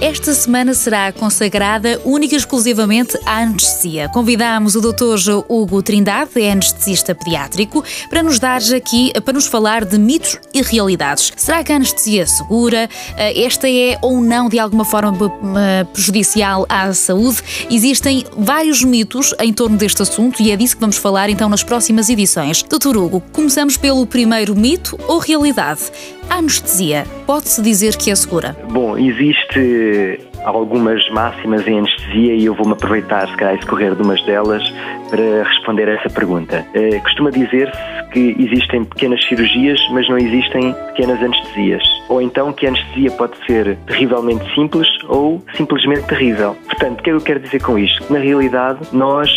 Esta semana será consagrada única e exclusivamente à anestesia. Convidamos o Dr. Hugo Trindade, é anestesista pediátrico, para nos dar aqui, para nos falar de mitos e realidades. Será que a anestesia é segura? Eh, esta é ou não de alguma forma eh, prejudicial à saúde? Existem vários mitos em torno deste assunto e é disso que vamos falar então nas próximas edições. Dr. Hugo, começamos pelo primeiro mito ou realidade. A anestesia pode-se dizer que é segura? Bom, existe algumas máximas em anestesia e eu vou-me aproveitar, se calhar, escorrer de umas delas para responder a essa pergunta. Uh, costuma dizer-se que existem pequenas cirurgias, mas não existem pequenas anestesias. Ou então que a anestesia pode ser terrivelmente simples ou simplesmente terrível. Portanto, o que é que eu quero dizer com isto? Na realidade, nós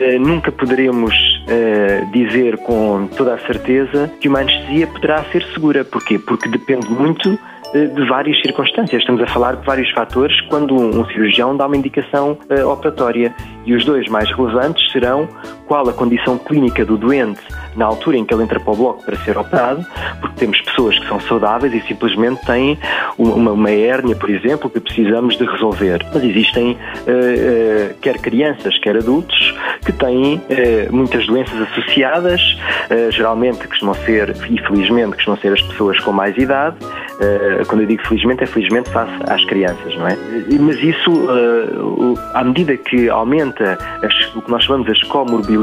uh, nunca poderemos dizer com toda a certeza que uma anestesia poderá ser segura. Porquê? Porque depende muito eh, de várias circunstâncias. Estamos a falar de vários fatores quando um cirurgião dá uma indicação uh, operatória. E os dois mais relevantes serão qual a condição clínica do doente na altura em que ele entra para o bloco para ser operado, porque temos pessoas que são saudáveis e simplesmente têm uma, uma hérnia, por exemplo, que precisamos de resolver. Mas existem uh, uh, quer crianças, quer adultos que têm uh, muitas doenças associadas, geralmente costumam ser, e felizmente costumam ser as pessoas com mais idade, quando eu digo felizmente, é felizmente face às crianças, não é? Mas isso, à medida que aumenta as, o que nós chamamos as comorbilidades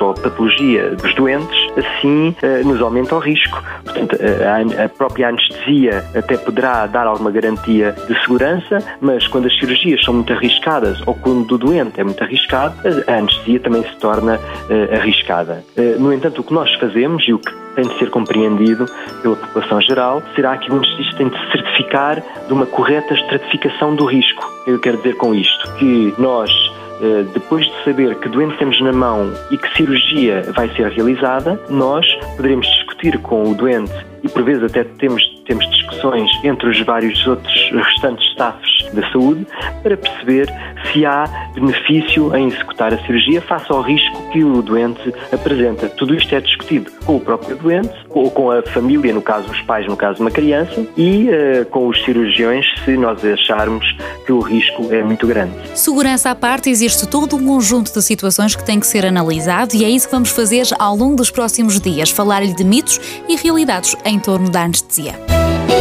ou a patologia dos doentes, assim eh, nos aumenta o risco. Portanto, eh, a própria anestesia até poderá dar alguma garantia de segurança, mas quando as cirurgias são muito arriscadas ou quando o doente é muito arriscado, a anestesia também se torna eh, arriscada. No entanto, o que nós fazemos e o que tem de ser compreendido pela população geral será que o anestesista tem de certificar de uma correta estratificação do risco. Eu quero dizer com isto que nós depois de saber que doente temos na mão e que cirurgia vai ser realizada, nós poderemos discutir com o doente e por vezes até temos, temos discussões entre os vários outros restantes staffs da saúde para perceber se há benefício em executar a cirurgia face ao risco que o doente apresenta. Tudo isto é discutido com o próprio doente, ou com a família, no caso os pais, no caso uma criança, e uh, com os cirurgiões, se nós acharmos que o risco é muito grande. Segurança à parte, existe todo um conjunto de situações que tem que ser analisado e é isso que vamos fazer ao longo dos próximos dias, falar-lhe de mitos e realidades em torno da anestesia.